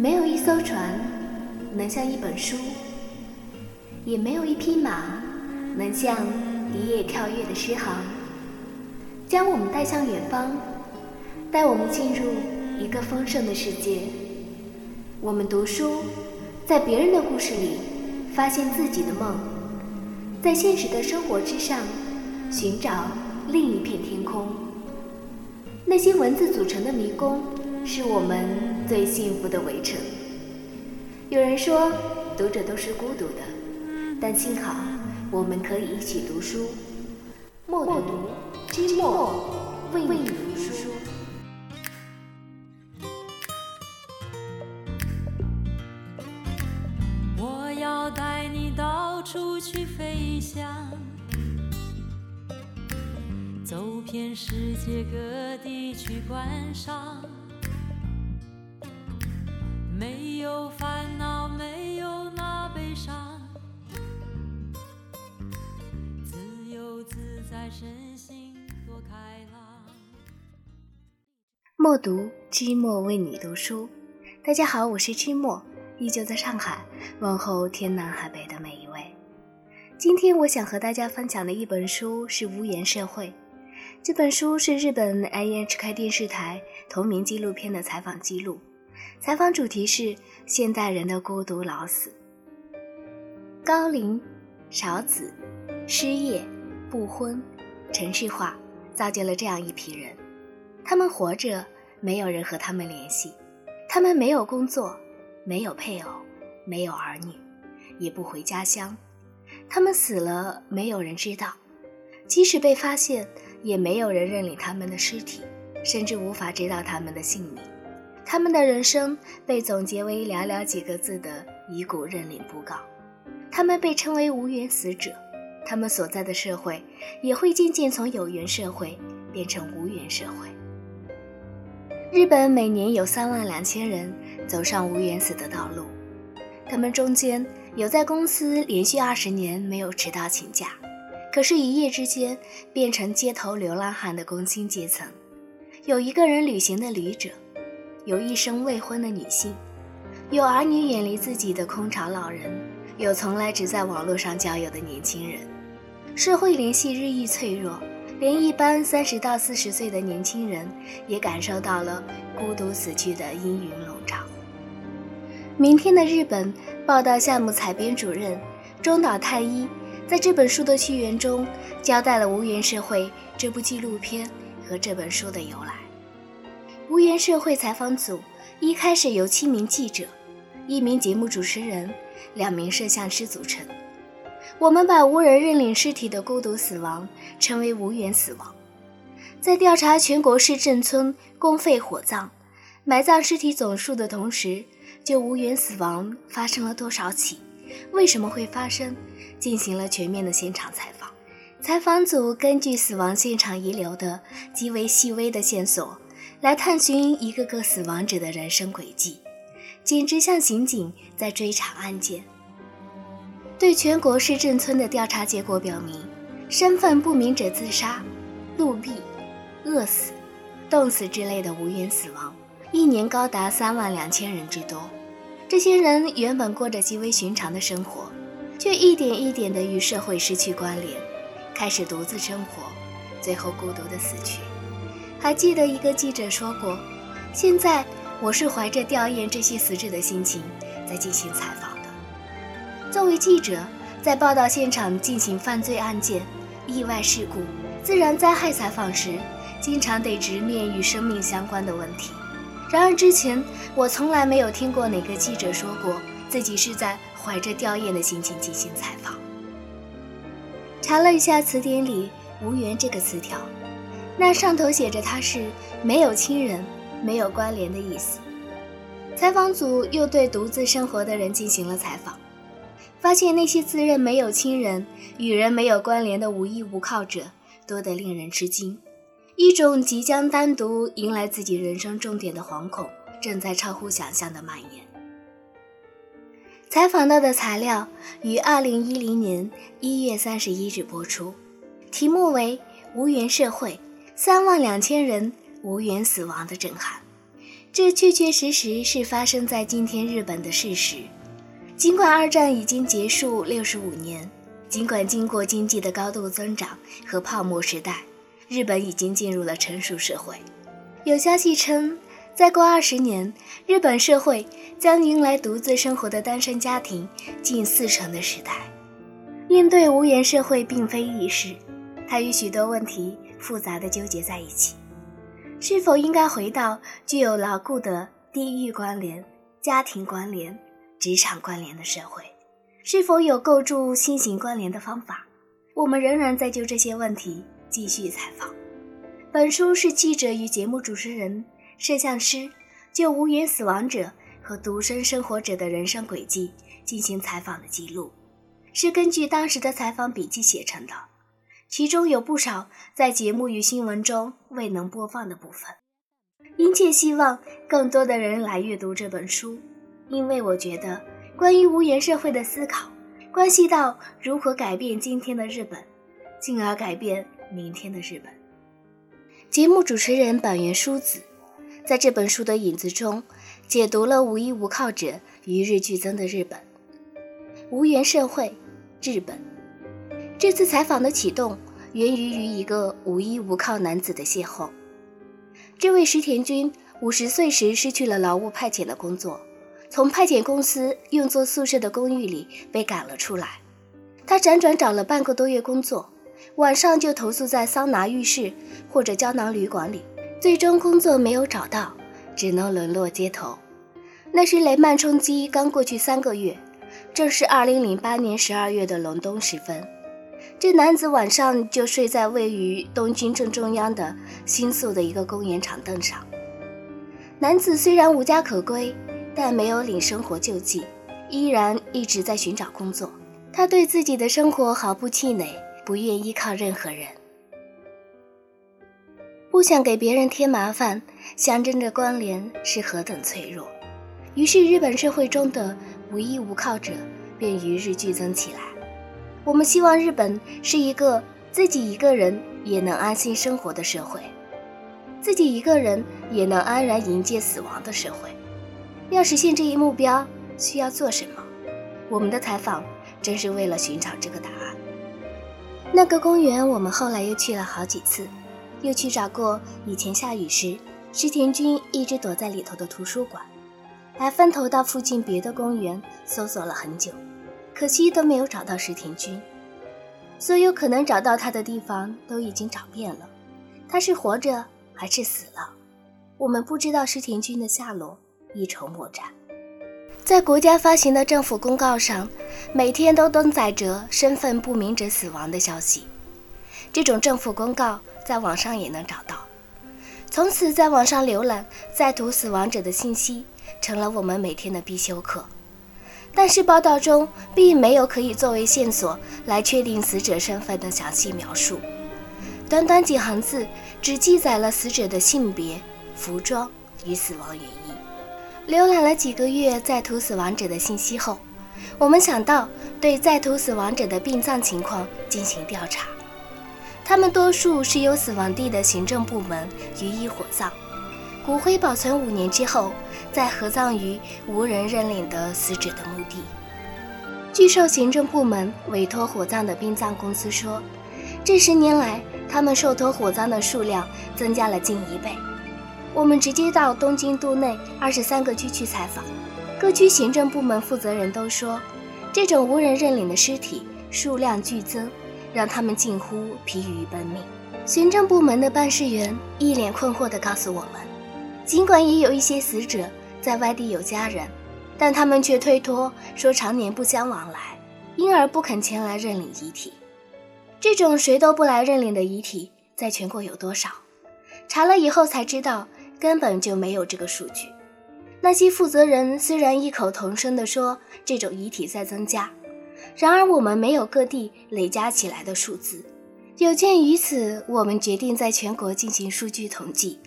没有一艘船能像一本书，也没有一匹马能像一叶跳跃的诗行，将我们带向远方，带我们进入一个丰盛的世界。我们读书，在别人的故事里发现自己的梦，在现实的生活之上寻找另一片天空。那些文字组成的迷宫，是我们最幸福的围城。有人说，读者都是孤独的，但幸好我们可以一起读书。默读，知默，为你读书。我要带你到处去飞翔。走遍世界各地去观赏，没有烦恼，没有那悲伤，自由自在，身心多开朗。默读，寂寞为你读书。大家好，我是寂寞，依旧在上海，问候天南海北的每一位。今天我想和大家分享的一本书是《屋檐社会》。这本书是日本 NHK 电视台同名纪录片的采访记录，采访主题是现代人的孤独老死。高龄、少子、失业、不婚、城市化，造就了这样一批人。他们活着，没有人和他们联系；他们没有工作，没有配偶，没有儿女，也不回家乡。他们死了，没有人知道。即使被发现，也没有人认领他们的尸体，甚至无法知道他们的姓名。他们的人生被总结为寥寥几个字的遗骨认领布告。他们被称为无缘死者。他们所在的社会也会渐渐从有缘社会变成无缘社会。日本每年有三万两千人走上无缘死的道路，他们中间有在公司连续二十年没有迟到请假。可是，一夜之间变成街头流浪汉的工薪阶层，有一个人旅行的旅者，有一生未婚的女性，有儿女远离自己的空巢老人，有从来只在网络上交友的年轻人。社会联系日益脆弱，连一般三十到四十岁的年轻人也感受到了孤独死去的阴云笼罩。明天的日本报道项目采编主任中岛太一。在这本书的序言中，交代了《无缘社会》这部纪录片和这本书的由来。无缘社会采访组一开始由七名记者、一名节目主持人、两名摄像师组成。我们把无人认领尸体的孤独死亡称为“无缘死亡”。在调查全国市镇村公费火葬、埋葬尸体总数的同时，就无缘死亡发生了多少起？为什么会发生？进行了全面的现场采访。采访组根据死亡现场遗留的极为细微的线索，来探寻一个个死亡者的人生轨迹，简直像刑警在追查案件。对全国市镇村的调查结果表明，身份不明者自杀、路毙、饿死、冻死之类的无缘死亡，一年高达三万两千人之多。这些人原本过着极为寻常的生活，却一点一点地与社会失去关联，开始独自生活，最后孤独地死去。还记得一个记者说过：“现在我是怀着吊唁这些死者的心情在进行采访的。”作为记者，在报道现场进行犯罪案件、意外事故、自然灾害采访时，经常得直面与生命相关的问题。然而之前，我从来没有听过哪个记者说过自己是在怀着吊唁的心情进行采访。查了一下词典里“无缘”这个词条，那上头写着他是没有亲人、没有关联的意思。采访组又对独自生活的人进行了采访，发现那些自认没有亲人、与人没有关联的无依无靠者多得令人吃惊。一种即将单独迎来自己人生重点的惶恐，正在超乎想象的蔓延。采访到的材料于二零一零年一月三十一日播出，题目为《无缘社会：三万两千人无缘死亡的震撼》。这确确实实是发生在今天日本的事实。尽管二战已经结束六十五年，尽管经过经济的高度增长和泡沫时代，日本已经进入了成熟社会。有消息称，再过二十年，日本社会将迎来独自生活的单身家庭近四成的时代。应对无言社会并非易事，它与许多问题复杂的纠结在一起。是否应该回到具有牢固的地域关联、家庭关联？职场关联的社会，是否有构筑新型关联的方法？我们仍然在就这些问题继续采访。本书是记者与节目主持人、摄像师就无缘死亡者和独身生活者的人生轨迹进行采访的记录，是根据当时的采访笔记写成的，其中有不少在节目与新闻中未能播放的部分。殷切希望更多的人来阅读这本书。因为我觉得，关于无言社会的思考，关系到如何改变今天的日本，进而改变明天的日本。节目主持人板垣淑子，在这本书的影子中，解读了无依无靠者与日俱增的日本。无言社会，日本。这次采访的启动，源于与一个无依无靠男子的邂逅。这位石田君五十岁时失去了劳务派遣的工作。从派遣公司用作宿舍的公寓里被赶了出来，他辗转找了半个多月工作，晚上就投宿在桑拿浴室或者胶囊旅馆里，最终工作没有找到，只能沦落街头。那时雷曼冲击刚过去三个月，正是2008年12月的隆冬时分，这男子晚上就睡在位于东京正中央的新宿的一个公园长凳上。男子虽然无家可归。但没有领生活救济，依然一直在寻找工作。他对自己的生活毫不气馁，不愿依靠任何人，不想给别人添麻烦，象征着关联是何等脆弱。于是，日本社会中的无依无靠者便与日俱增起来。我们希望日本是一个自己一个人也能安心生活的社会，自己一个人也能安然迎接死亡的社会。要实现这一目标，需要做什么？我们的采访正是为了寻找这个答案。那个公园，我们后来又去了好几次，又去找过以前下雨时石田君一直躲在里头的图书馆，还分头到附近别的公园搜索了很久，可惜都没有找到石田君。所有可能找到他的地方都已经找遍了，他是活着还是死了？我们不知道石田君的下落。一筹莫展。在国家发行的政府公告上，每天都登载着身份不明者死亡的消息。这种政府公告在网上也能找到。从此，在网上浏览在途死亡者的信息成了我们每天的必修课。但是，报道中并没有可以作为线索来确定死者身份的详细描述。短短几行字，只记载了死者的性别、服装与死亡原因。浏览了几个月在途死亡者的信息后，我们想到对在途死亡者的殡葬情况进行调查。他们多数是由死亡地的行政部门予以火葬，骨灰保存五年之后再合葬于无人认领的死者的墓地。据受行政部门委托火葬的殡葬公司说，这十年来他们受托火葬的数量增加了近一倍。我们直接到东京都内二十三个区去采访，各区行政部门负责人都说，这种无人认领的尸体数量剧增，让他们近乎疲于奔命。行政部门的办事员一脸困惑地告诉我们，尽管也有一些死者在外地有家人，但他们却推脱说常年不相往来，因而不肯前来认领遗体。这种谁都不来认领的遗体，在全国有多少？查了以后才知道。根本就没有这个数据。那些负责人虽然异口同声地说这种遗体在增加，然而我们没有各地累加起来的数字。有鉴于此，我们决定在全国进行数据统计。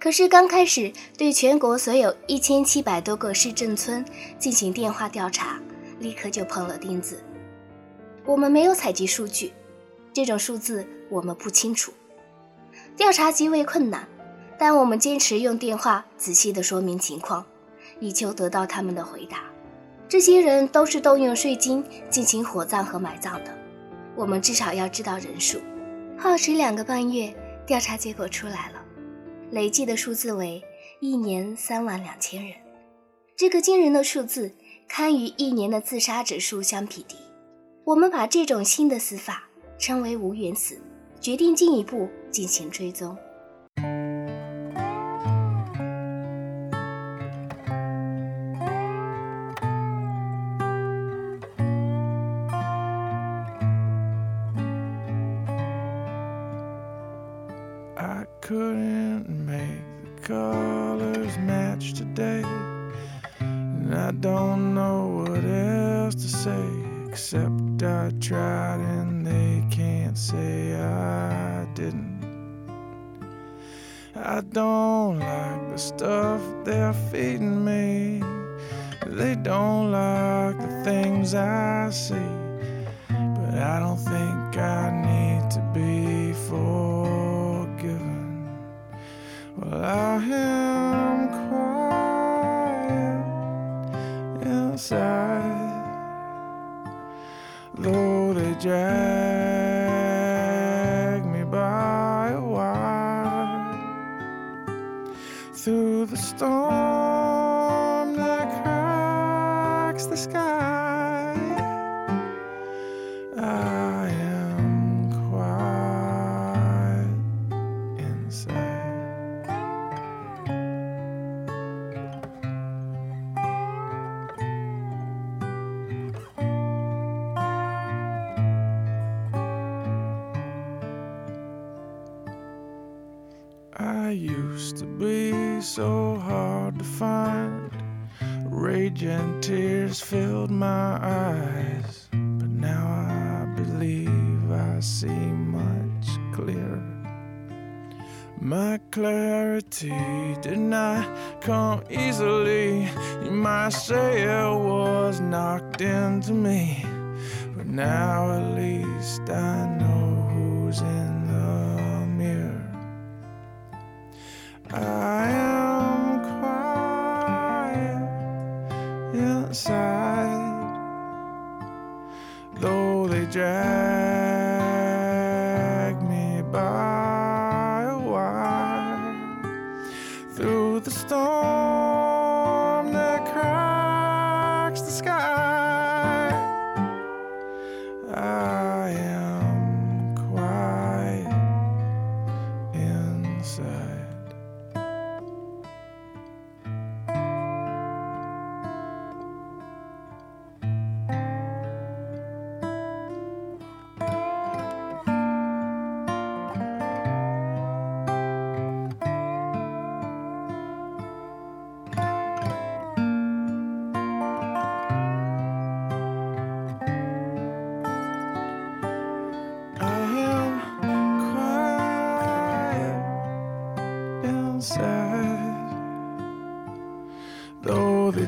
可是刚开始对全国所有一千七百多个市镇村进行电话调查，立刻就碰了钉子。我们没有采集数据，这种数字我们不清楚，调查极为困难。但我们坚持用电话仔细地说明情况，以求得到他们的回答。这些人都是动用税金进行火葬和埋葬的，我们至少要知道人数。耗时两个半月，调查结果出来了，累计的数字为一年三万两千人。这个惊人的数字堪与一年的自杀指数相匹敌。我们把这种新的死法称为“无缘死”，决定进一步进行追踪。что clarity did not come easily. You might say it was knocked into me, but now at least I know who's in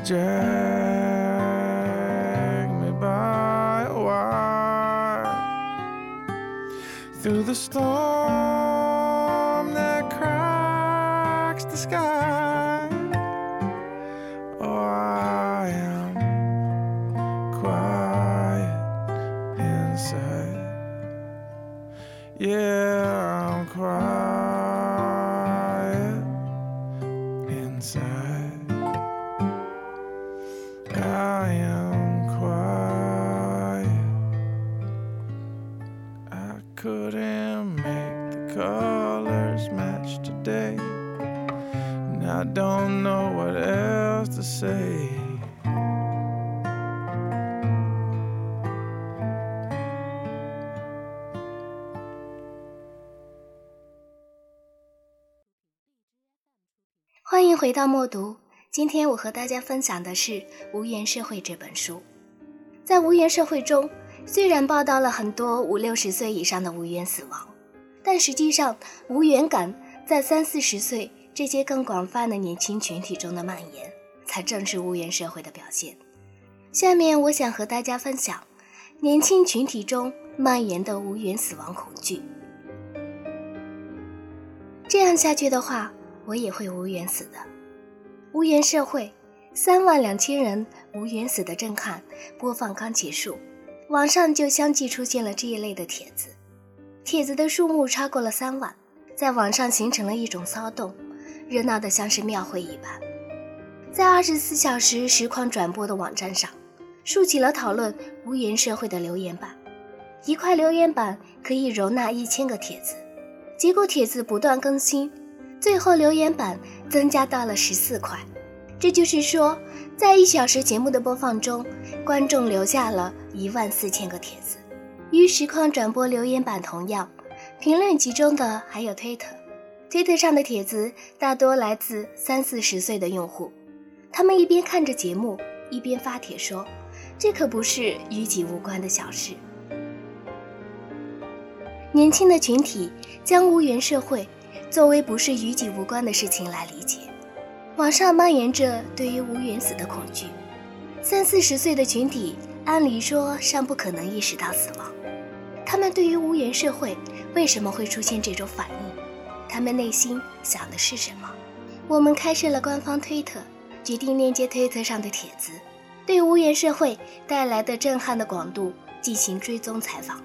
drag me by a wire through the storm that cracks the sky. Know what else to say. 欢迎回到默读。今天我和大家分享的是《无缘社会》这本书。在无缘社会中，虽然报道了很多五六十岁以上的无缘死亡，但实际上无缘感在三四十岁这些更广泛的年轻群体中的蔓延，才正是无缘社会的表现。下面我想和大家分享年轻群体中蔓延的无缘死亡恐惧。这样下去的话，我也会无缘死的。无缘社会，三万两千人无缘死的震撼播放刚结束，网上就相继出现了这一类的帖子，帖子的数目超过了三万，在网上形成了一种骚动，热闹的像是庙会一般。在二十四小时实况转播的网站上，竖起了讨论无缘社会的留言板，一块留言板可以容纳一千个帖子。结果帖子不断更新，最后留言板增加到了十四块。这就是说，在一小时节目的播放中，观众留下了一万四千个帖子。与实况转播留言板同样，评论集中的还有推特。推特上的帖子大多来自三四十岁的用户，他们一边看着节目，一边发帖说：“这可不是与己无关的小事。”年轻的群体将无缘社会作为不是与己无关的事情来理解，网上蔓延着对于无缘死的恐惧。三四十岁的群体按理说尚不可能意识到死亡，他们对于无缘社会为什么会出现这种反应？他们内心想的是什么？我们开设了官方推特，决定链接推特上的帖子，对无缘社会带来的震撼的广度进行追踪采访。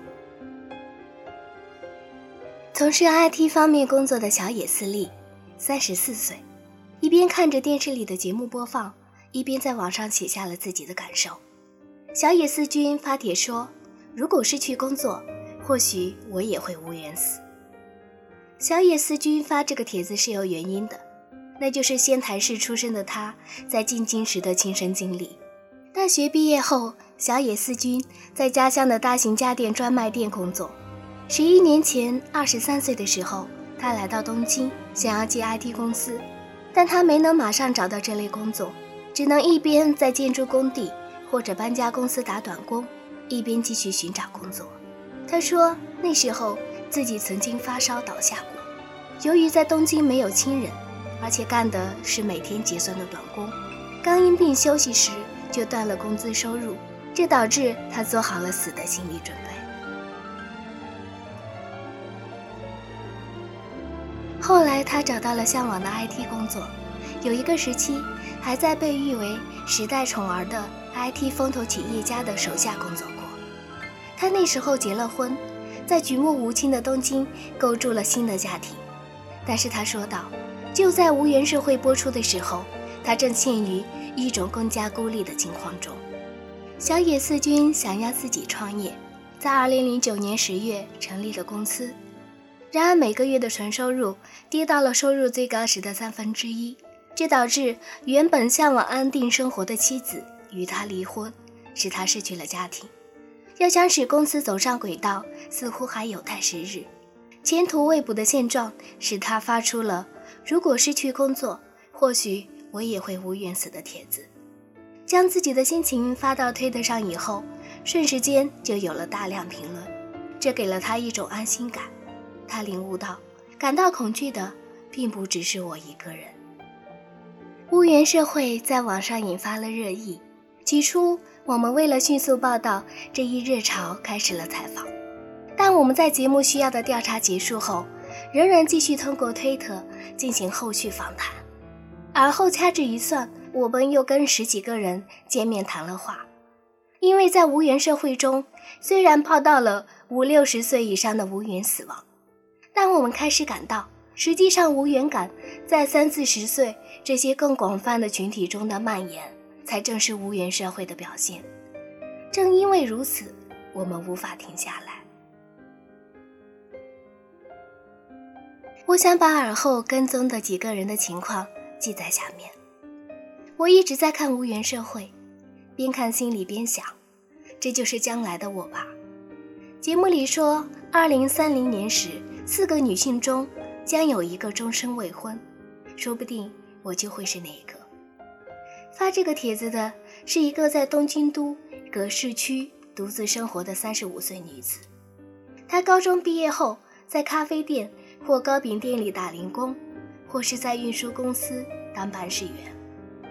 从事 IT 方面工作的小野寺利，三十四岁，一边看着电视里的节目播放，一边在网上写下了自己的感受。小野寺君发帖说：“如果失去工作，或许我也会无缘死。”小野寺君发这个帖子是有原因的，那就是仙台市出生的他在进京时的亲身经历。大学毕业后，小野寺君在家乡的大型家电专卖店工作。十一年前，二十三岁的时候，他来到东京，想要进 IT 公司，但他没能马上找到这类工作，只能一边在建筑工地或者搬家公司打短工，一边继续寻找工作。他说，那时候自己曾经发烧倒下过，由于在东京没有亲人，而且干的是每天结算的短工，刚因病休息时就断了工资收入，这导致他做好了死的心理准备。后来，他找到了向往的 IT 工作，有一个时期还在被誉为时代宠儿的 IT 风投企业家的手下工作过。他那时候结了婚，在举目无亲的东京构筑了新的家庭。但是他说道，就在《无缘社会》播出的时候，他正陷于一种更加孤立的境况中。小野寺君想要自己创业，在2009年10月成立了公司。然而每个月的纯收入跌到了收入最高时的三分之一，这导致原本向往安定生活的妻子与他离婚，使他失去了家庭。要想使公司走上轨道，似乎还有待时日。前途未卜的现状使他发出了“如果失去工作，或许我也会无缘死”的帖子。将自己的心情发到推特上以后，瞬时间就有了大量评论，这给了他一种安心感。他领悟到，感到恐惧的并不只是我一个人。乌缘社会在网上引发了热议。起初，我们为了迅速报道这一热潮，开始了采访。但我们在节目需要的调查结束后，仍然继续通过推特进行后续访谈。而后掐指一算，我们又跟十几个人见面谈了话。因为在无缘社会中，虽然报道了五六十岁以上的无缘死亡。但我们开始感到，实际上无缘感在三四十岁这些更广泛的群体中的蔓延，才正是无缘社会的表现。正因为如此，我们无法停下来。我想把耳后跟踪的几个人的情况记在下面。我一直在看无缘社会，边看心里边想，这就是将来的我吧。节目里说，二零三零年时。四个女性中将有一个终身未婚，说不定我就会是那一个。发这个帖子的是一个在东京都葛饰区独自生活的三十五岁女子。她高中毕业后在咖啡店或糕饼店里打零工，或是在运输公司当办事员，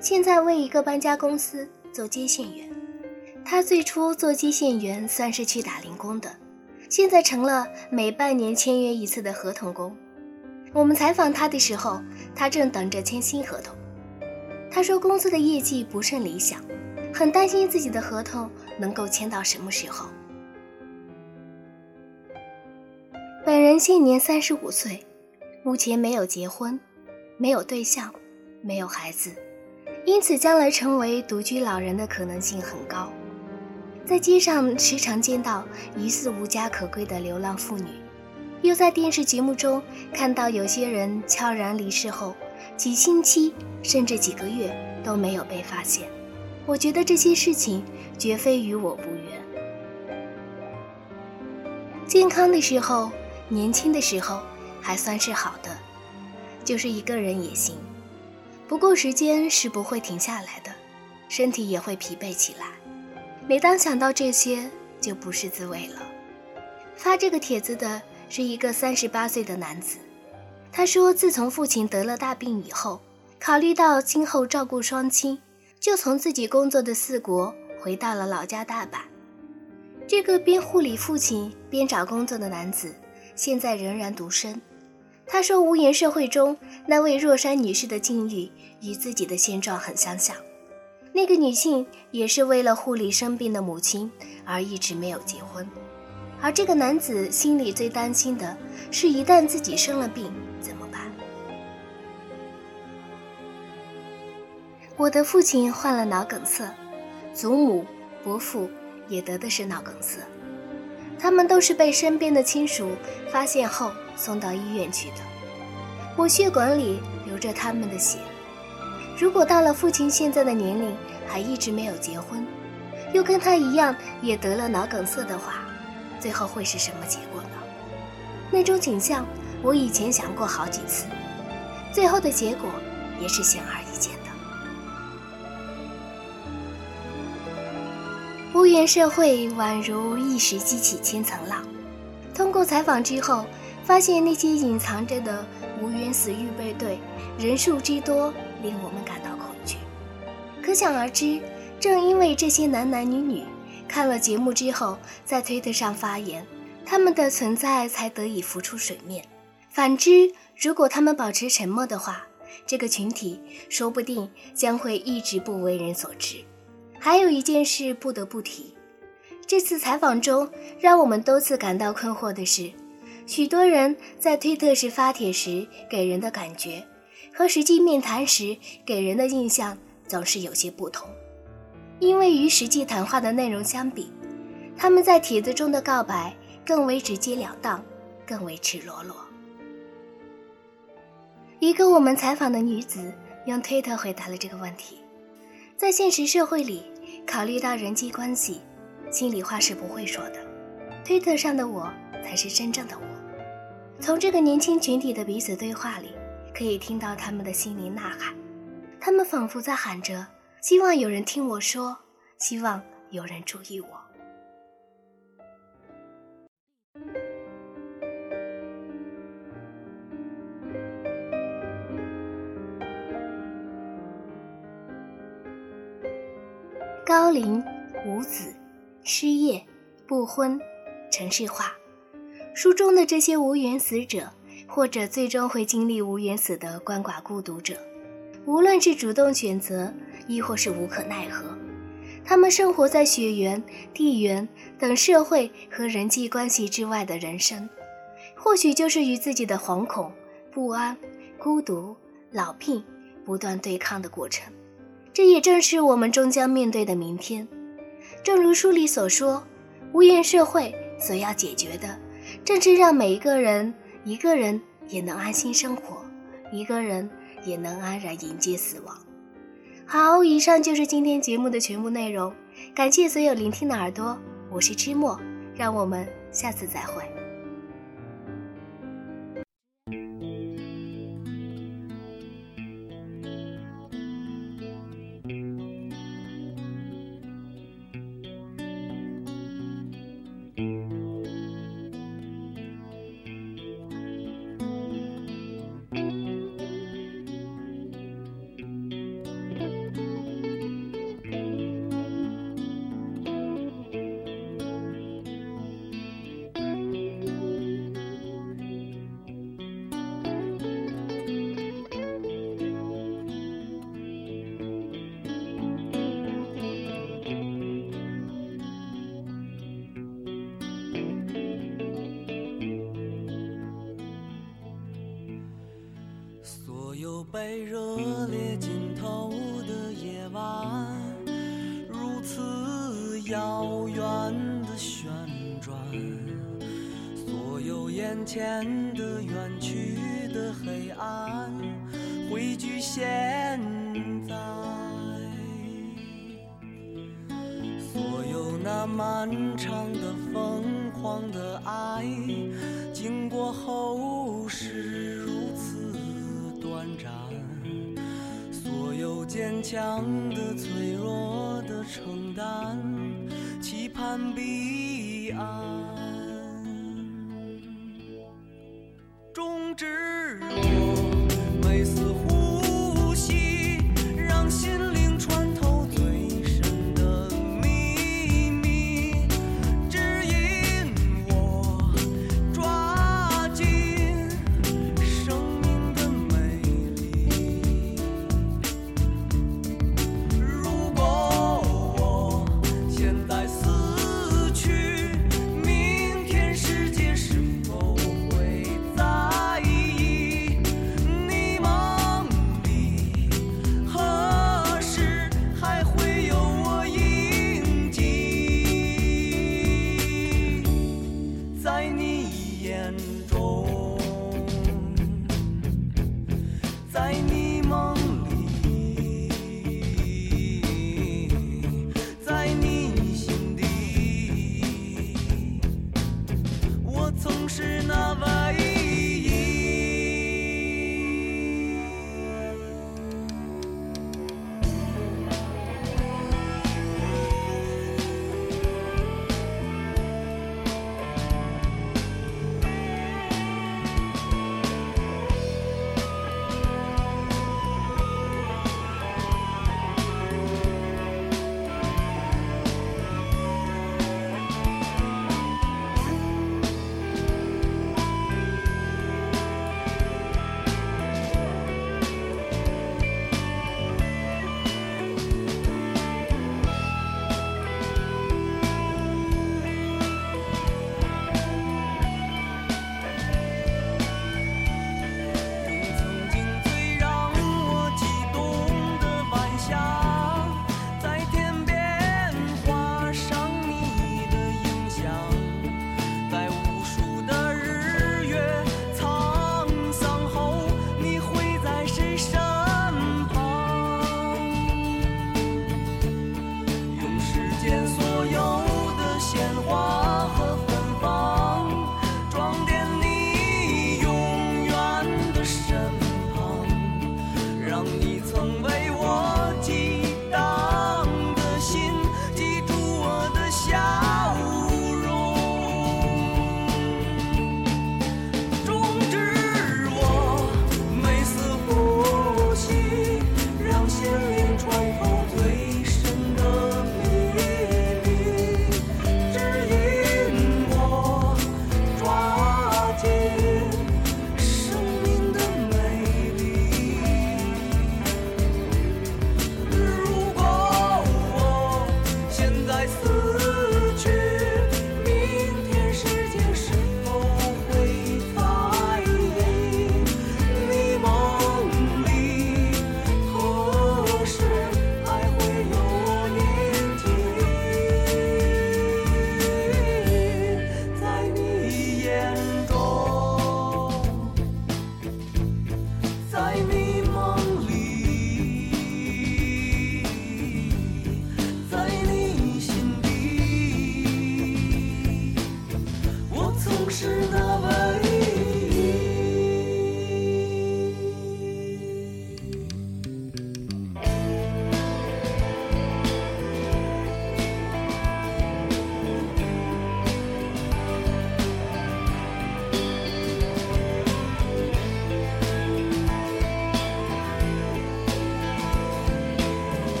现在为一个搬家公司做接线员。她最初做接线员算是去打零工的。现在成了每半年签约一次的合同工。我们采访他的时候，他正等着签新合同。他说公司的业绩不甚理想，很担心自己的合同能够签到什么时候。本人现年三十五岁，目前没有结婚，没有对象，没有孩子，因此将来成为独居老人的可能性很高。在街上时常见到疑似无家可归的流浪妇女，又在电视节目中看到有些人悄然离世后，几星期甚至几个月都没有被发现。我觉得这些事情绝非与我无缘。健康的时候。年轻的时候还算是好的，就是一个人也行。不过时间是不会停下来的，身体也会疲惫起来。每当想到这些，就不是滋味了。发这个帖子的是一个三十八岁的男子，他说自从父亲得了大病以后，考虑到今后照顾双亲，就从自己工作的四国回到了老家大阪。这个边护理父亲边找工作的男子。现在仍然独身。他说：“无言社会中那位若山女士的境遇与自己的现状很相像。那个女性也是为了护理生病的母亲而一直没有结婚。而这个男子心里最担心的是，一旦自己生了病我的父亲患了脑梗塞，祖母、伯父也得的是脑梗塞。他们都是被身边的亲属发现后送到医院去的。我血管里流着他们的血。如果到了父亲现在的年龄还一直没有结婚，又跟他一样也得了脑梗塞的话，最后会是什么结果呢？那种景象我以前想过好几次，最后的结果也是显而易见。无缘社会宛如一石激起千层浪。通过采访之后，发现那些隐藏着的无缘死预备队人数之多，令我们感到恐惧。可想而知，正因为这些男男女女看了节目之后，在推特上发言，他们的存在才得以浮出水面。反之，如果他们保持沉默的话，这个群体说不定将会一直不为人所知。还有一件事不得不提，这次采访中让我们多次感到困惑的是，许多人在推特时发帖时给人的感觉，和实际面谈时给人的印象总是有些不同。因为与实际谈话的内容相比，他们在帖子中的告白更为直截了当，更为赤裸裸。一个我们采访的女子用推特回答了这个问题。在现实社会里，考虑到人际关系，心里话是不会说的。推特上的我才是真正的我。从这个年轻群体的彼此对话里，可以听到他们的心灵呐喊。他们仿佛在喊着：希望有人听我说，希望有人注意我。高龄、无子、失业、不婚、城市化，书中的这些无缘死者，或者最终会经历无缘死的鳏寡孤独者，无论是主动选择，亦或是无可奈何，他们生活在血缘、地缘等社会和人际关系之外的人生，或许就是与自己的惶恐、不安、孤独、老病不断对抗的过程。这也正是我们终将面对的明天。正如书里所说，无缘社会所要解决的，正是让每一个人一个人也能安心生活，一个人也能安然迎接死亡。好，以上就是今天节目的全部内容，感谢所有聆听的耳朵，我是知墨，让我们下次再会。经过后世如此短暂所有坚强的脆弱的承担期盼彼岸终止。我